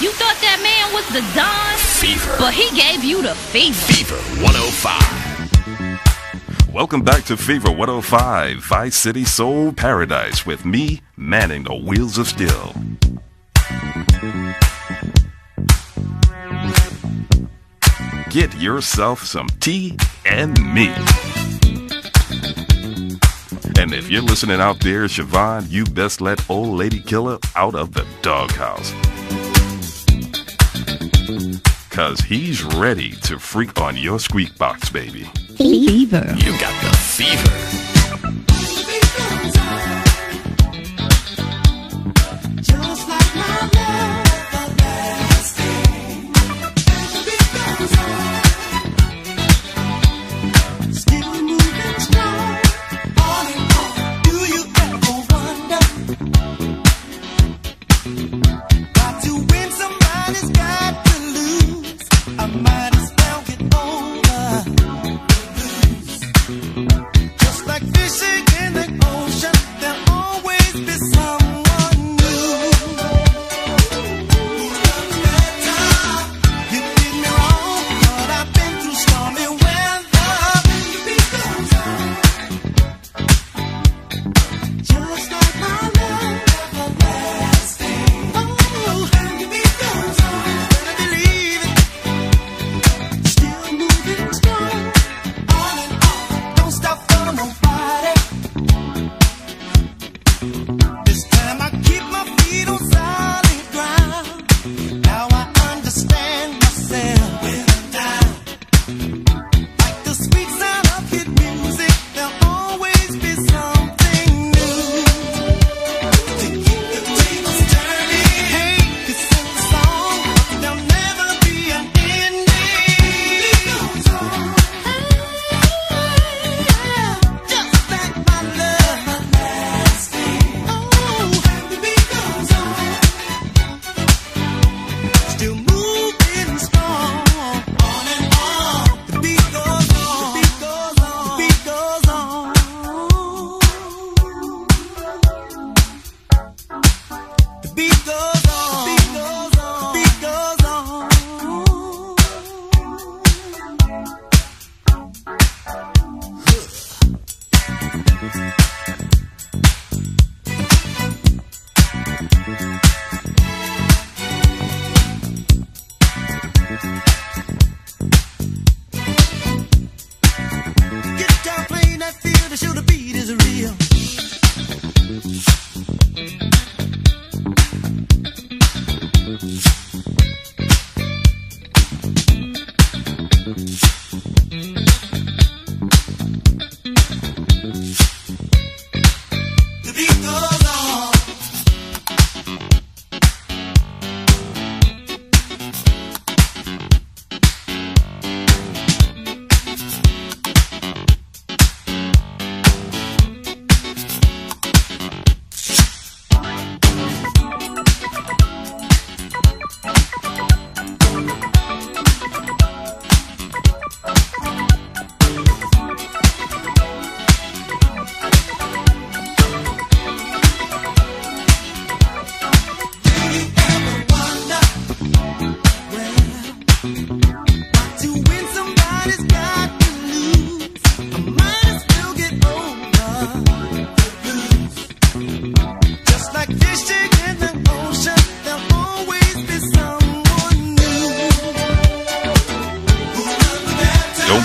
You thought that man was the Don? Fever. But he gave you the fever. Fever 105. Welcome back to Fever 105, Vice City Soul Paradise, with me, manning the wheels of steel. Get yourself some tea and me. And if you're listening out there, Siobhan, you best let old lady killer out of the doghouse. Cause he's ready to freak on your squeak box, baby. Fever. You got the fever.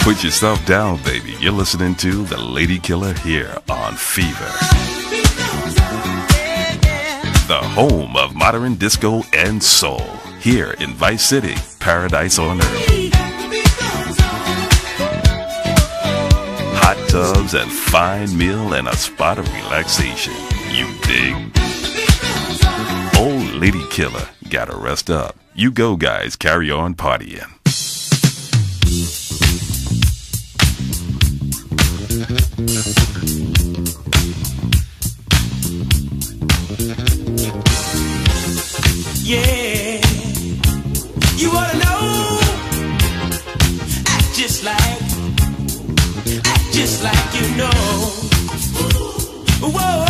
Put yourself down, baby. You're listening to The Lady Killer here on Fever, the home of modern disco and soul. Here in Vice City, paradise on earth. Hot tubs and fine meal and a spot of relaxation. You dig? Old Lady Killer, gotta rest up. You go, guys. Carry on partying. Yeah, you wanna know? Act just like, act just like you know. Whoa,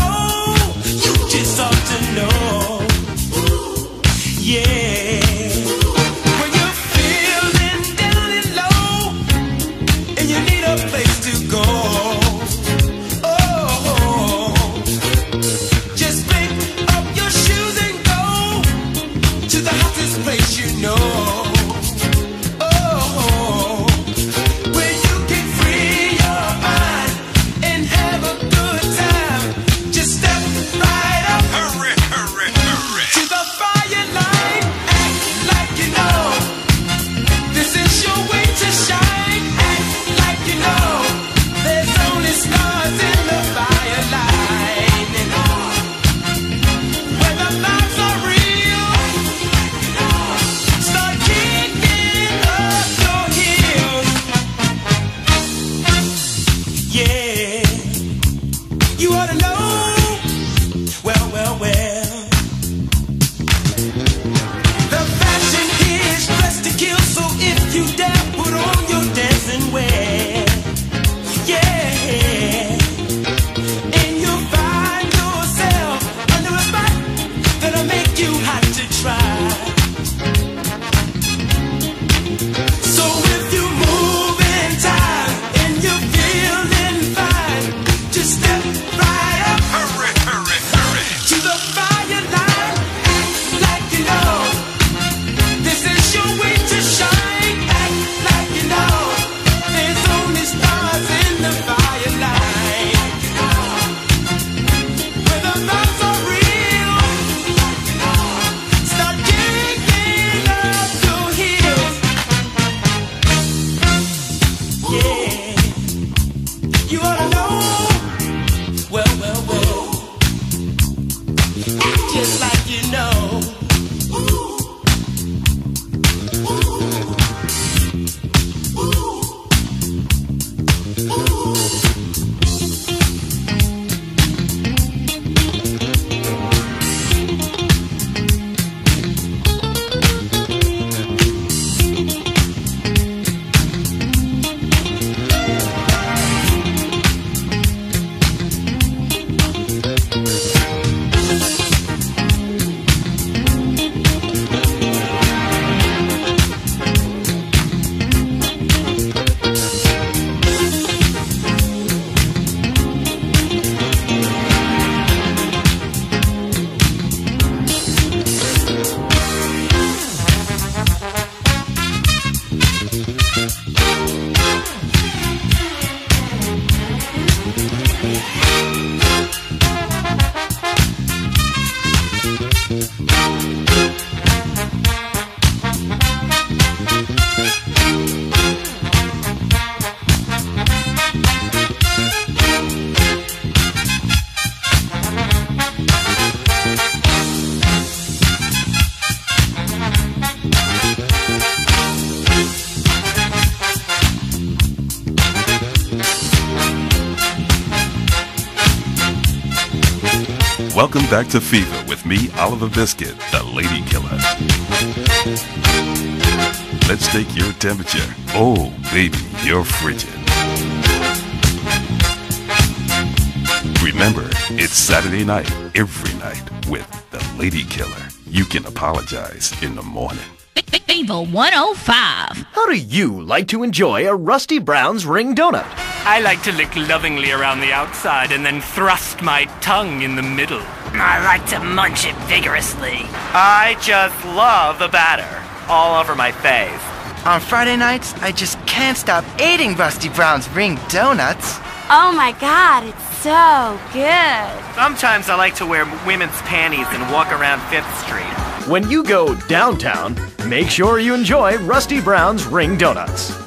Welcome back to Fever with me, Oliver Biscuit, the Lady Killer. Let's take your temperature. Oh, baby, you're frigid. Remember, it's Saturday night, every night, with the Lady Killer. You can apologize in the morning. Fever 105. How do you like to enjoy a Rusty Brown's ring donut? I like to lick lovingly around the outside and then thrust my tongue in the middle. I like to munch it vigorously. I just love the batter all over my face. On Friday nights, I just can't stop eating Rusty Brown's ring donuts. Oh my god, it's so good. Sometimes I like to wear women's panties and walk around Fifth Street. When you go downtown, make sure you enjoy Rusty Brown's ring donuts.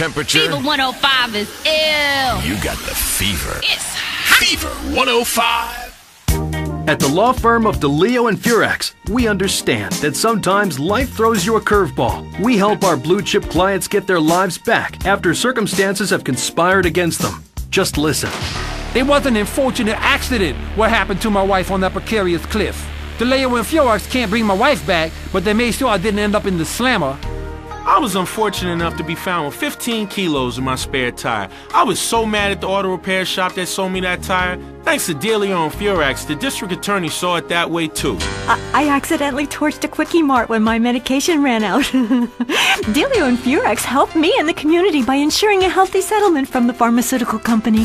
Temperature. Fever 105 is ill. You got the fever. It's Fever 105. At the law firm of DeLeo and Furex, we understand that sometimes life throws you a curveball. We help our blue chip clients get their lives back after circumstances have conspired against them. Just listen. It was an unfortunate accident what happened to my wife on that precarious cliff. The Leo and Fiorax can't bring my wife back, but they made sure I didn't end up in the slammer. I was unfortunate enough to be found with 15 kilos in my spare tire. I was so mad at the auto repair shop that sold me that tire. Thanks to Dealio and Furex, the district attorney saw it that way too. I, I accidentally torched a Quickie Mart when my medication ran out. Dealio and Furex helped me and the community by ensuring a healthy settlement from the pharmaceutical company.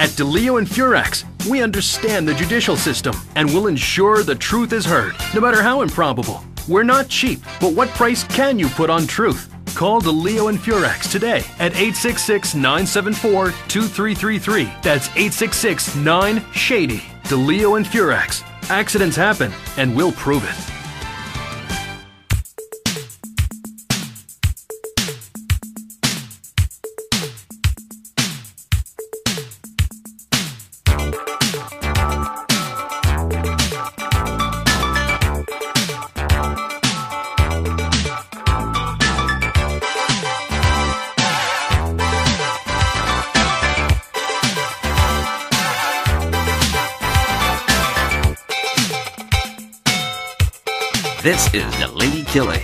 At DeLeo and Furex, we understand the judicial system and will ensure the truth is heard, no matter how improbable. We're not cheap, but what price can you put on truth? call the Leo and Furex today at 866 974 2333. That's 866 9 Shady. DeLeo and Furex. Accidents happen, and we'll prove it.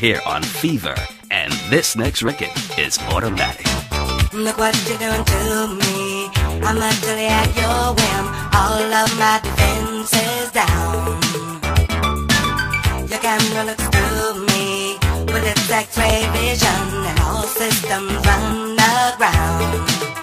here on Fever, and this next record is automatic. Look what you're doing to me. I'm a at your whim. All of my defenses down. Your camera looks through me with its X-ray vision, and all systems run aground.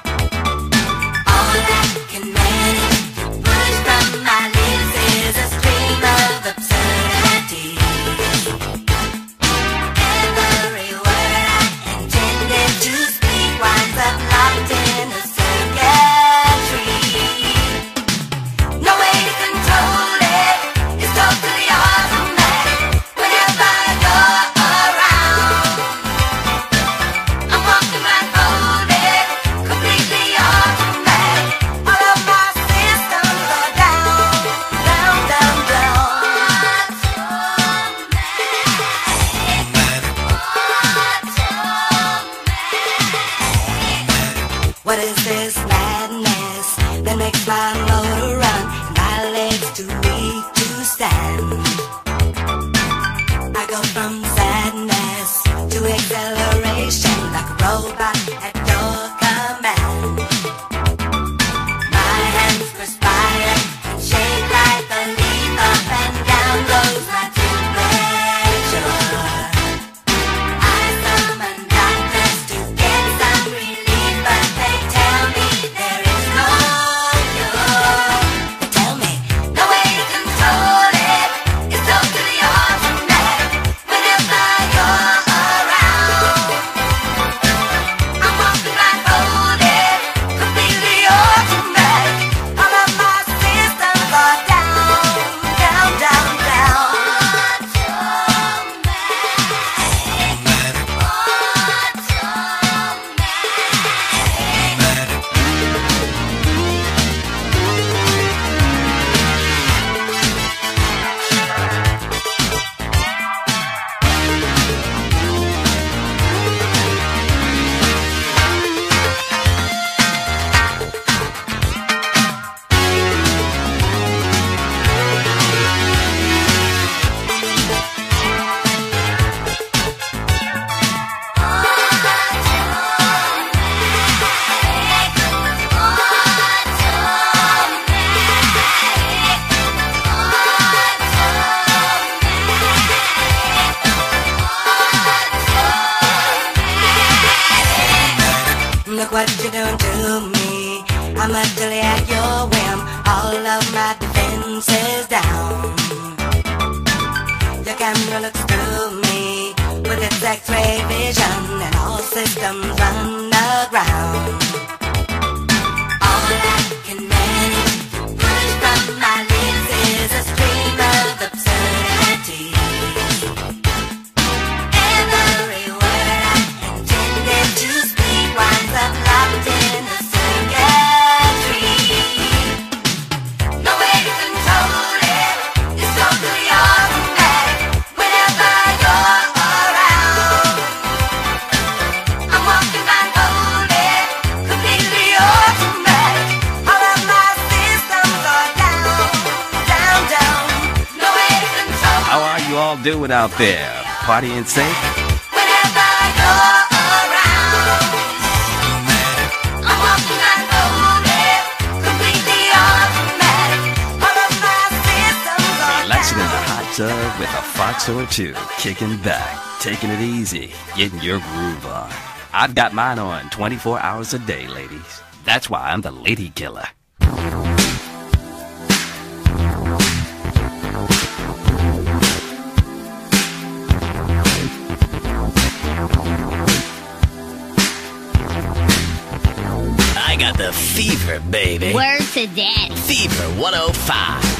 out there, party and sing. Relaxing in the hot tub with a fox or two, kicking back, taking it easy, getting your groove on. I've got mine on 24 hours a day, ladies. That's why I'm the lady killer. Fever, baby. Word to daddy? Fever 105.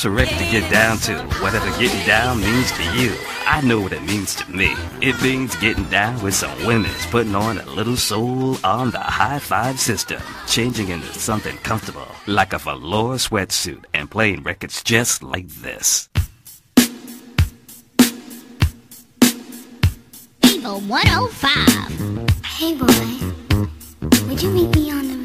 That's a record to get down to. Whatever getting down means to you, I know what it means to me. It means getting down with some women's, putting on a little soul on the hi-fi system, changing into something comfortable, like a velour sweatsuit, and playing records just like this. Able 105. Hey, boy. Would you meet me on the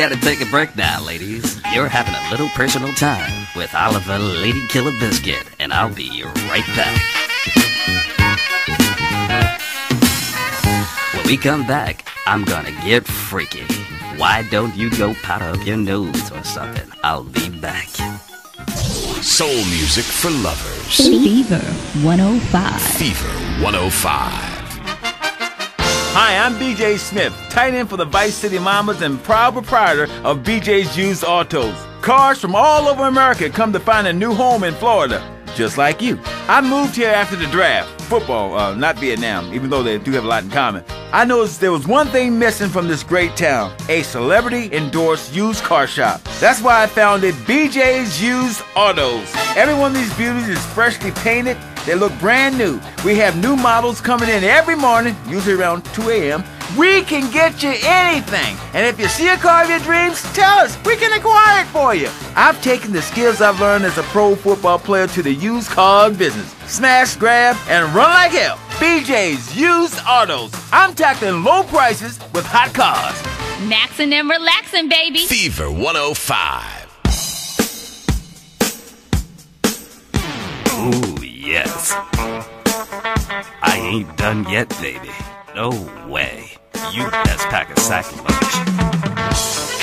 gotta take a break now, ladies. You're having a little personal time with Oliver Lady Killer Biscuit, and I'll be right back. When we come back, I'm gonna get freaky. Why don't you go powder up your nose or something? I'll be back. Soul music for lovers. Fever 105. Fever 105. Hi, I'm BJ Smith, tight end for the Vice City Mambas and proud proprietor of BJ's Used Autos. Cars from all over America come to find a new home in Florida, just like you. I moved here after the draft. Football, uh, not Vietnam, even though they do have a lot in common. I noticed there was one thing missing from this great town a celebrity endorsed used car shop. That's why I founded BJ's Used Autos. Every one of these beauties is freshly painted. They look brand new. We have new models coming in every morning, usually around 2 a.m. We can get you anything. And if you see a car of your dreams, tell us. We can acquire it for you. I've taken the skills I've learned as a pro football player to the used car business. Smash, grab, and run like hell. BJ's Used Autos. I'm tackling low prices with hot cars. Maxing and relaxing, baby. Fever 105. Ooh, yes. I ain't done yet, baby. No way. You best pack a sack of lunch.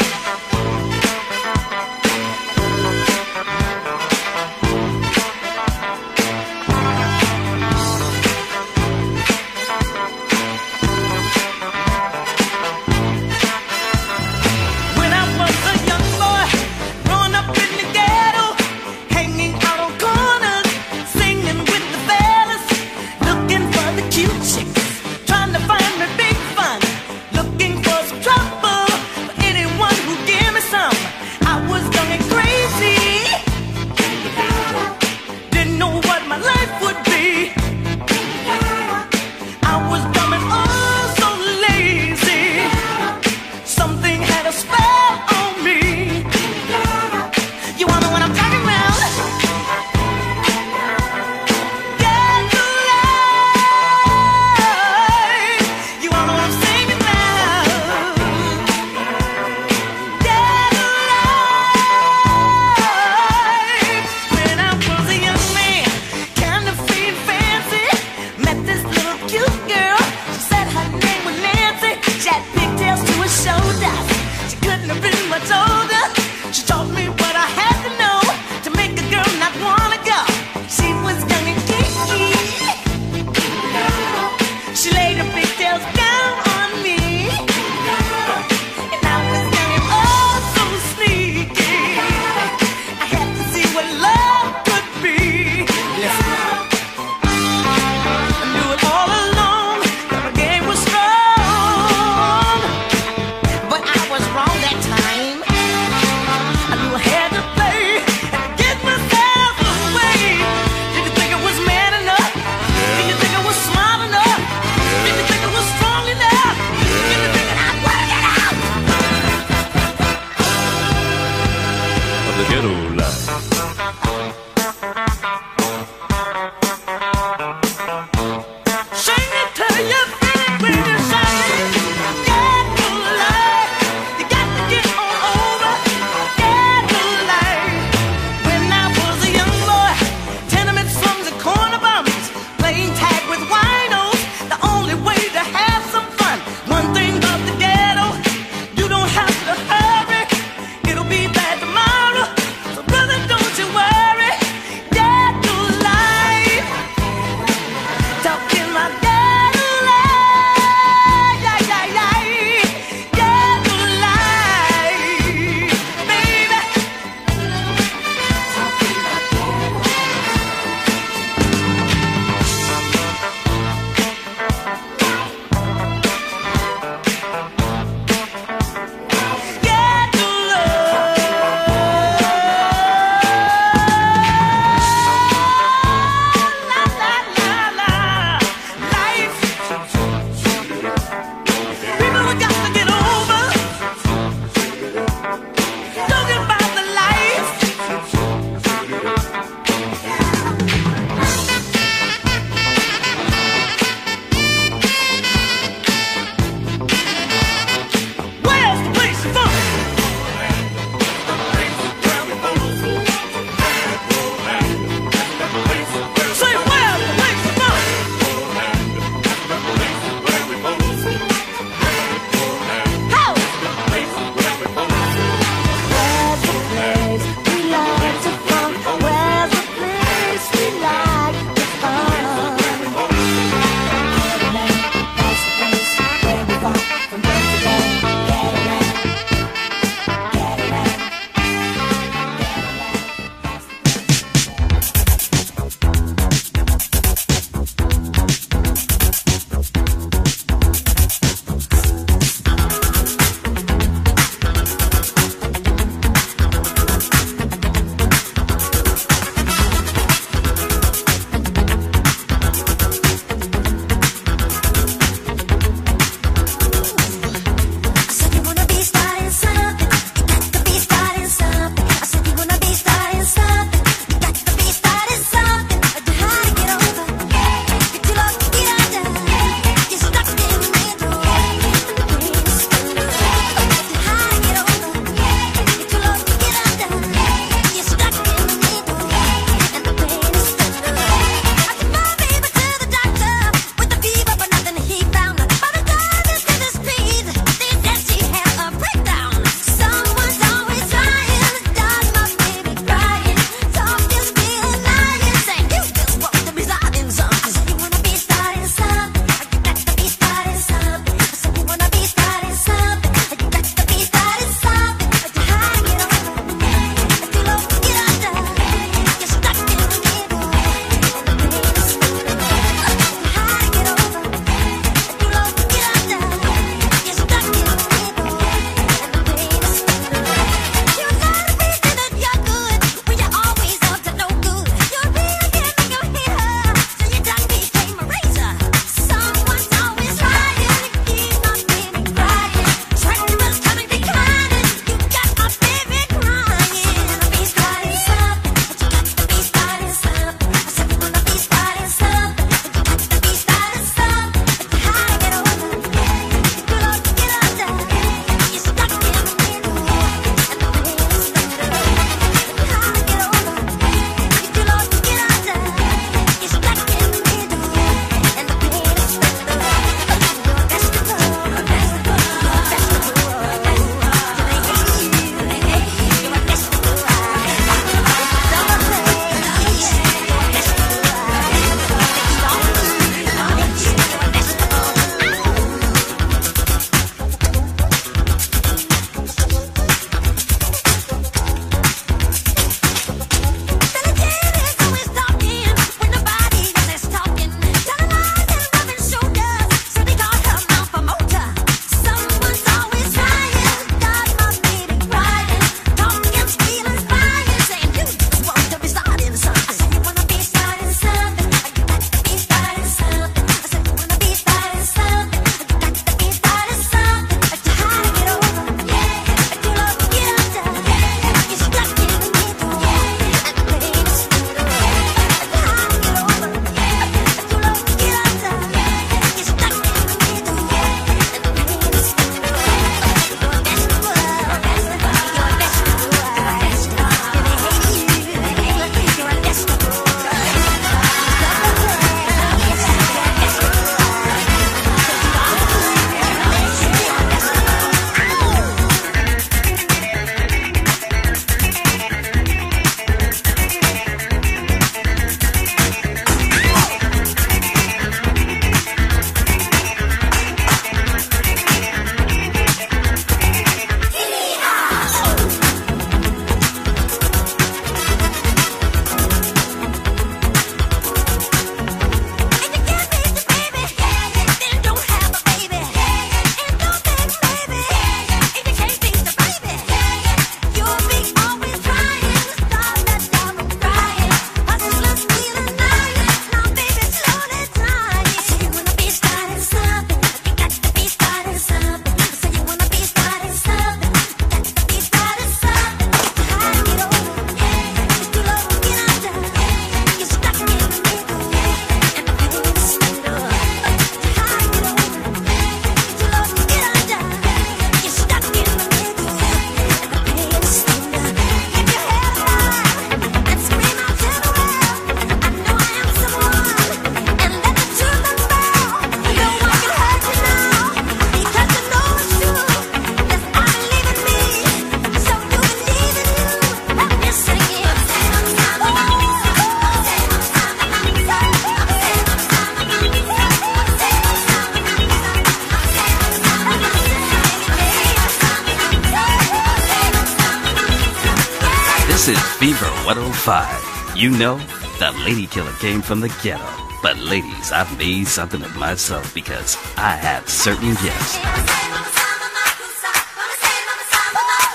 Fever 105. You know, the lady killer came from the ghetto. But ladies, I've made something of myself because I have certain gifts.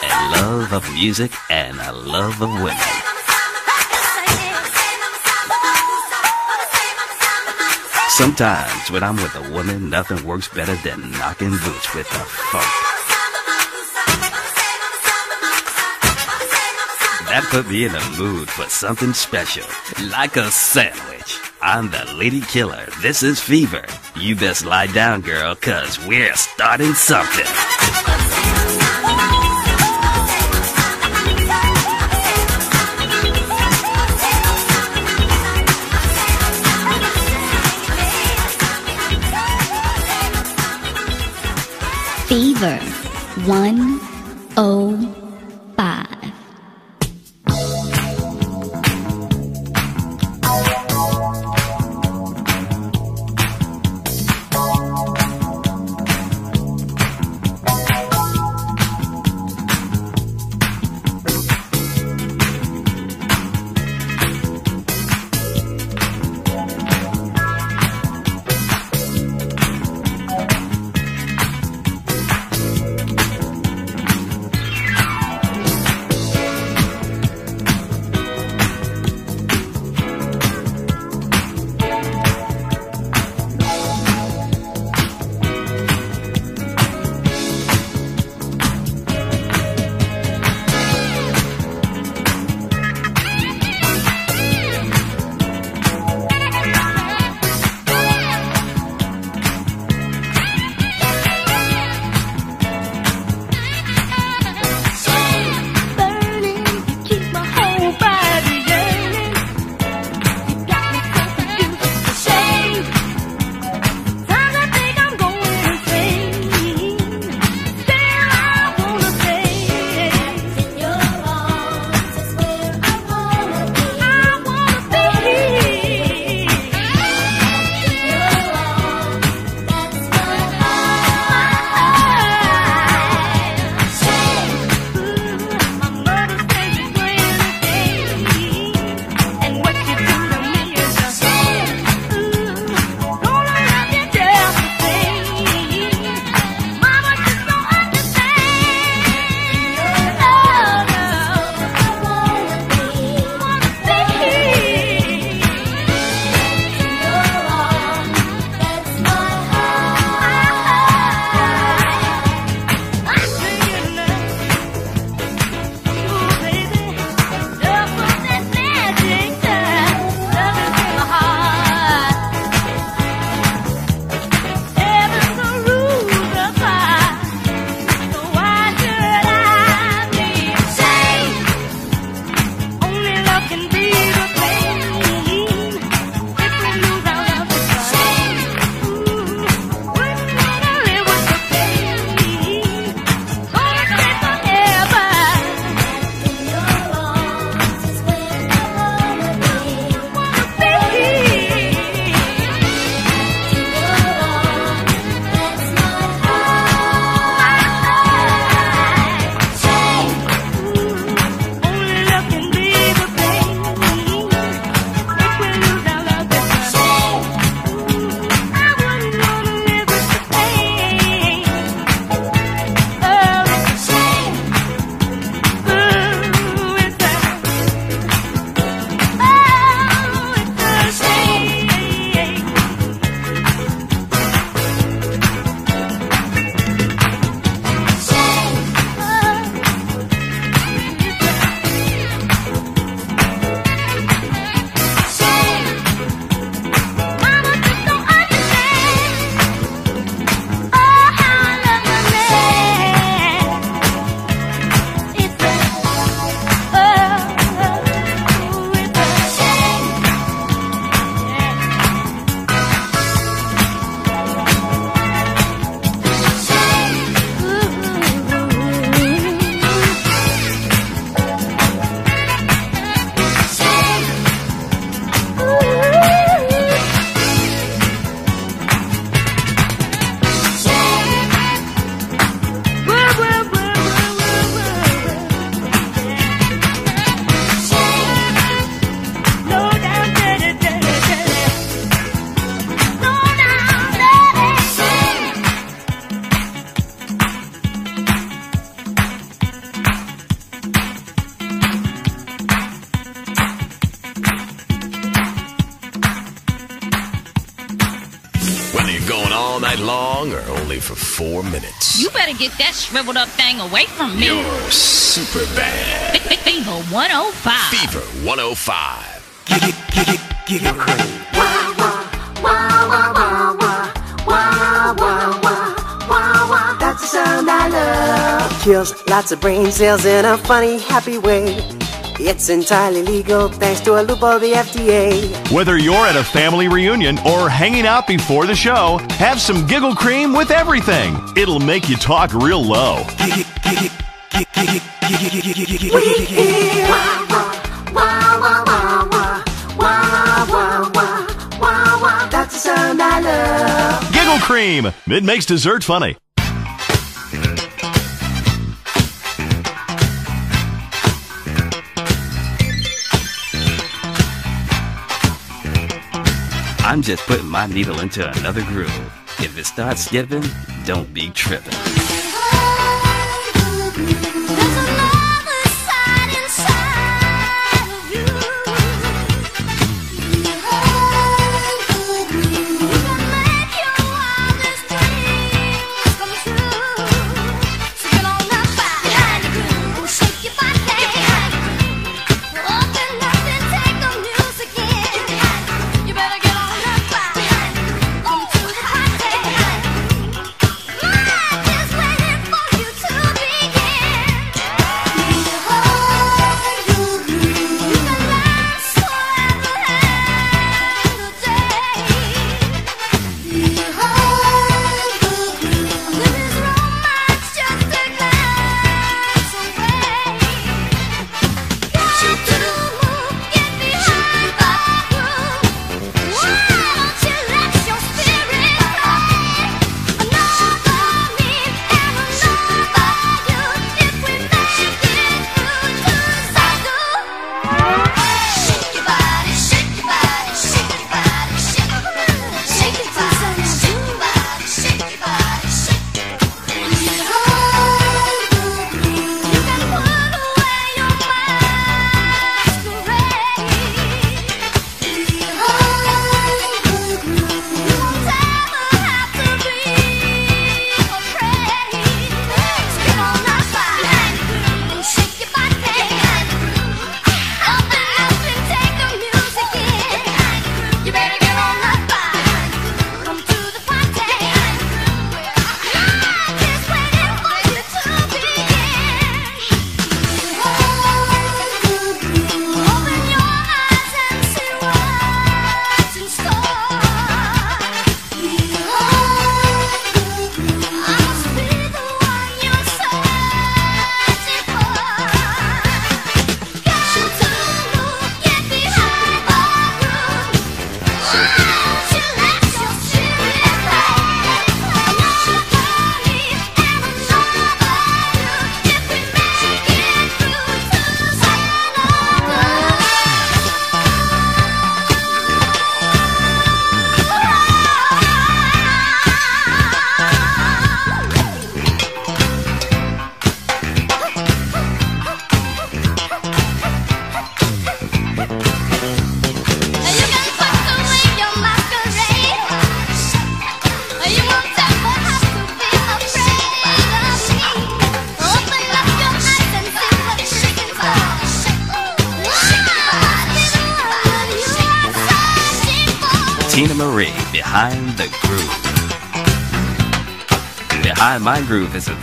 A love of music and a love of women. Sometimes when I'm with a woman, nothing works better than knocking boots with the funk. That put me in a mood for something special, like a sandwich. I'm the lady killer. This is Fever. You best lie down, girl, cause we're starting something. Fever 105. For four minutes. You better get that shriveled up thing away from me. You're super bad. Fe- fe- Fever 105. Fever 105. Giggle cream. That's the sound I love. Kills lots of brain cells in a funny, happy way. It's entirely legal thanks to a loop of the FDA. Whether you're at a family reunion or hanging out before the show, have some giggle cream with everything. It'll make you talk real low. That's the sound I love. Giggle cream. It makes dessert funny. I'm just putting my needle into another groove. If it starts skipping, don't be tripping.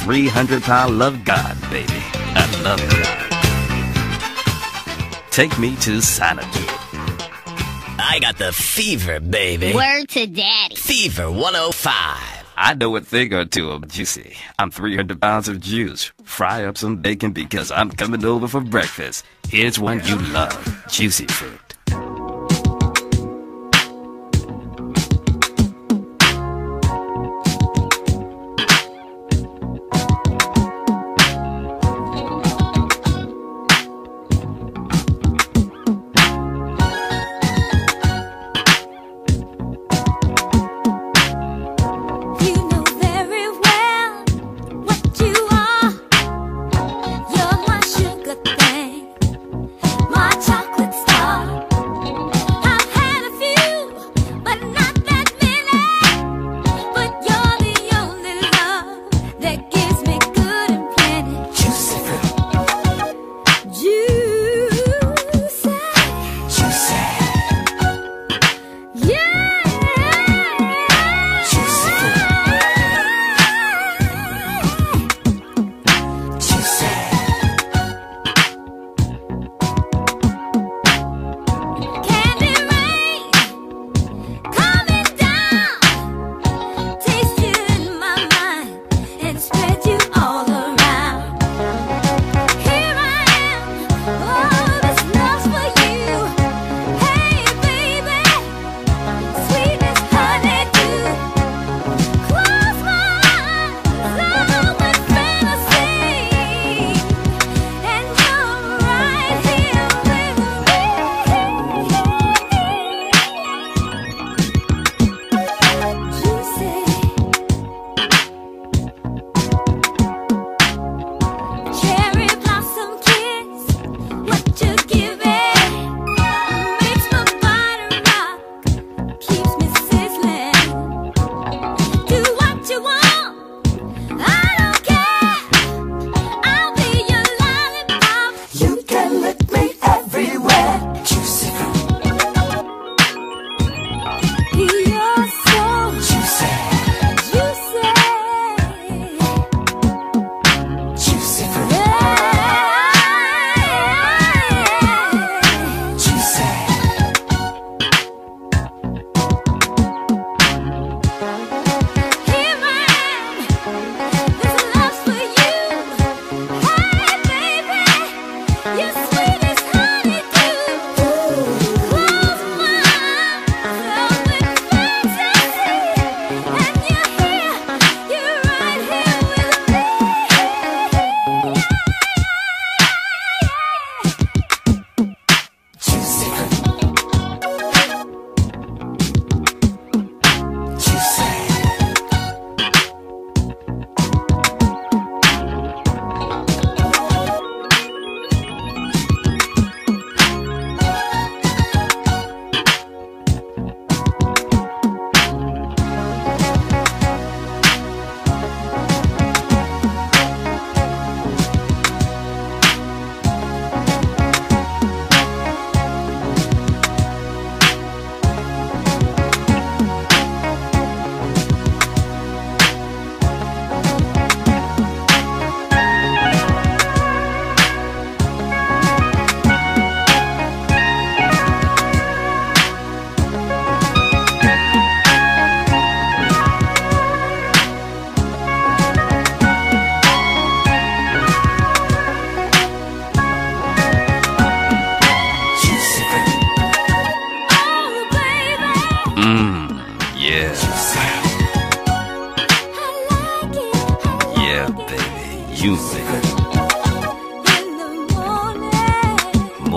300 pound love God, baby. I love God. Take me to Xanadu. I got the fever, baby. Word to daddy. Fever 105. I know a thing or two of juicy. I'm 300 pounds of juice. Fry up some bacon because I'm coming over for breakfast. Here's one you love juicy fruit.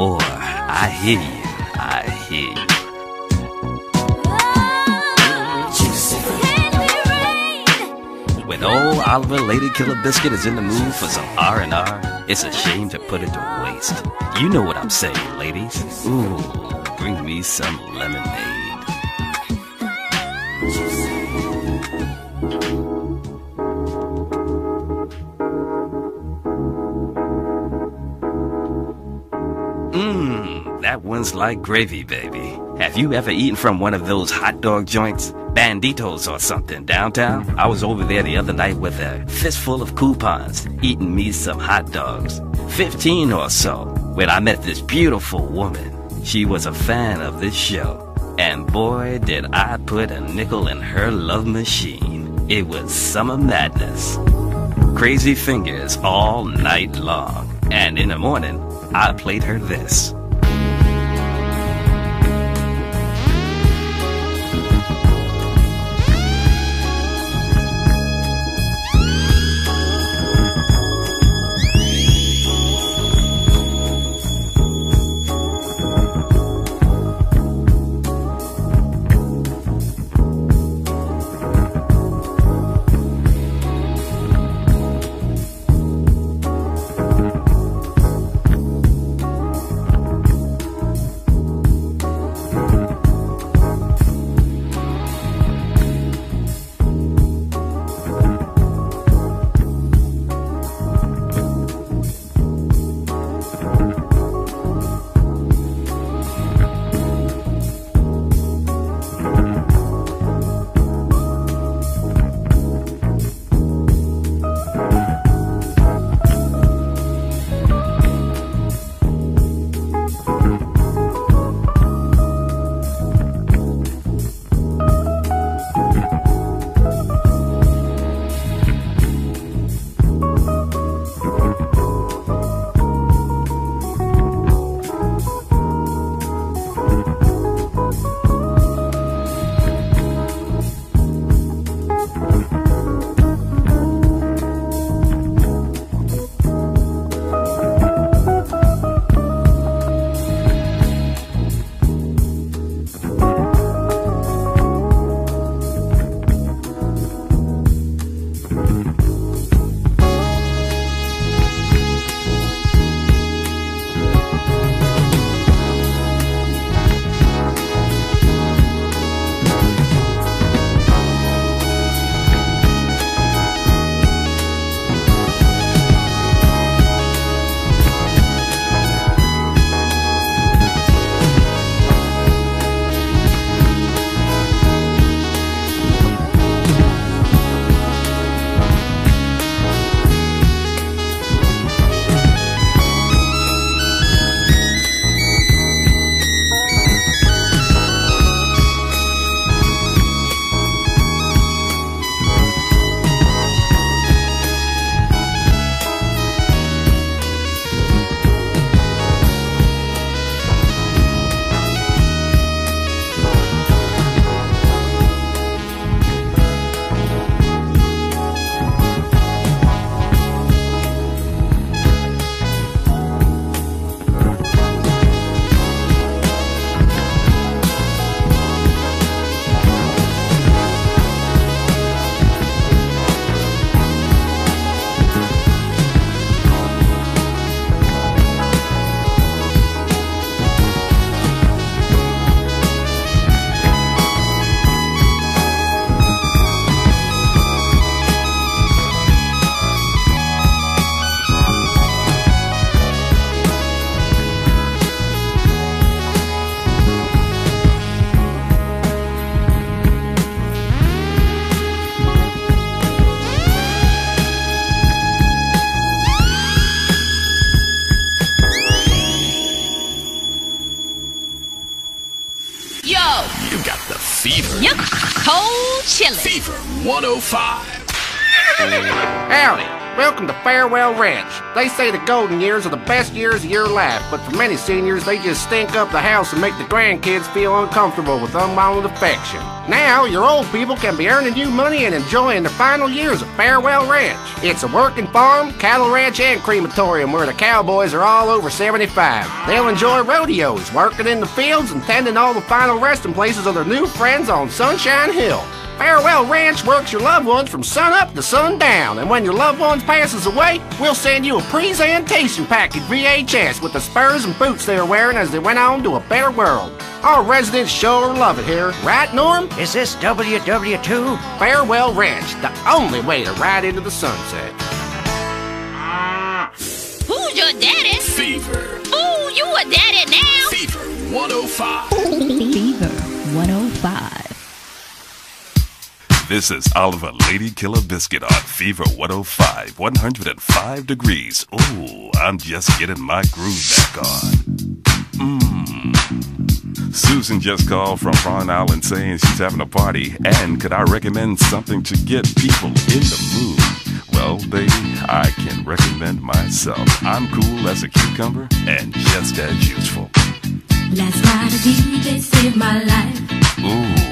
More, I hear you, I hear you. When old Oliver Lady Killer Biscuit is in the mood for some R&R, it's a shame to put it to waste. You know what I'm saying, ladies. Ooh, bring me some lemonade. One's like gravy, baby. Have you ever eaten from one of those hot dog joints? Banditos or something downtown? I was over there the other night with a fistful of coupons, eating me some hot dogs. 15 or so, when I met this beautiful woman. She was a fan of this show. And boy, did I put a nickel in her love machine. It was summer madness. Crazy fingers all night long. And in the morning, I played her this. 105. Howdy. Welcome to Farewell Ranch. They say the golden years are the best years of your life, but for many seniors, they just stink up the house and make the grandkids feel uncomfortable with unwanted affection. Now, your old people can be earning you money and enjoying the final years of Farewell Ranch. It's a working farm, cattle ranch, and crematorium where the cowboys are all over 75. They'll enjoy rodeos, working in the fields, and tending all the final resting places of their new friends on Sunshine Hill. Farewell Ranch works your loved ones from sun up to sundown, and when your loved ones passes away, we'll send you a presentation package VHS with the spurs and boots they were wearing as they went on to a better world. Our residents sure love it here, right, Norm? Is this WW2? Farewell Ranch, the only way to ride into the sunset. Who's your daddy? Fever. Ooh, you a daddy now? Fever 105. Fever 105. This is Oliver Lady Killer Biscuit on Fever 105, 105 degrees. Ooh, I'm just getting my groove back on. Mmm. Susan just called from Prawn Island saying she's having a party, and could I recommend something to get people in the mood? Well, baby, I can recommend myself. I'm cool as a cucumber and just as useful. Last night a DJ saved my life. Ooh.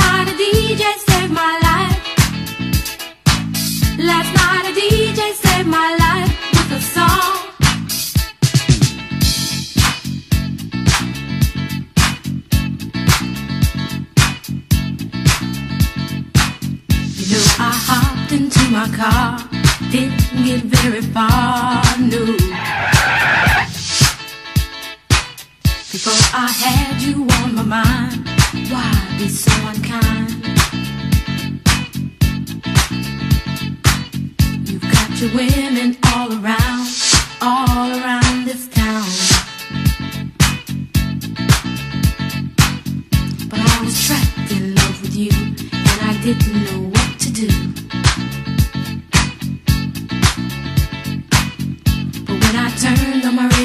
my car, didn't get very far, no. Before I had you on my mind, why be so unkind? You've got your women all around, all around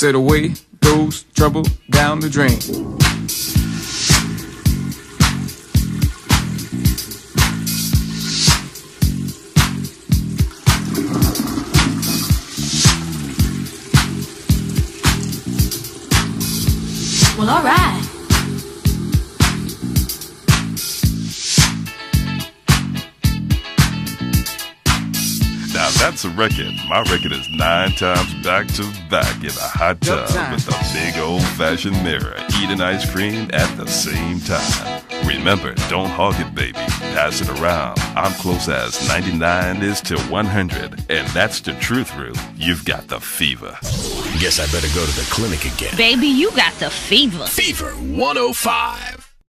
Said away goes trouble down the drain. Well, alright. That's a record. My record is nine times back to back in a hot tub with a big old fashioned mirror, eating ice cream at the same time. Remember, don't hog it, baby. pass it around. I'm close as 99 is to 100, and that's the truth, Ruth. You've got the fever. Guess I better go to the clinic again. Baby, you got the fever. Fever 105.